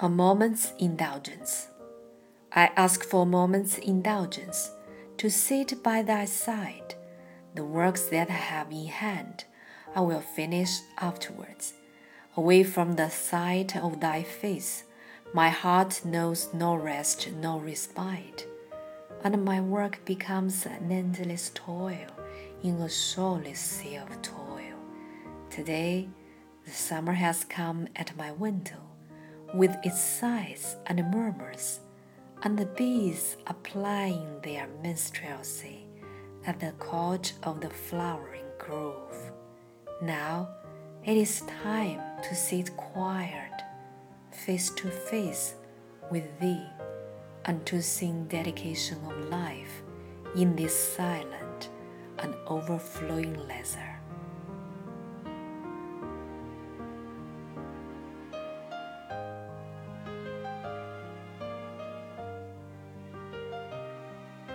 A moment's indulgence. I ask for a moment's indulgence to sit by thy side. The works that I have in hand I will finish afterwards. Away from the sight of thy face, my heart knows no rest no respite, and my work becomes an endless toil in a shoreless sea of toil. Today, the summer has come at my window with its sighs and murmurs, and the bees are plying their minstrelsy at the court of the flowering grove. Now it is time to sit quiet, face to face with thee, and to sing dedication of life in this silent and overflowing leather.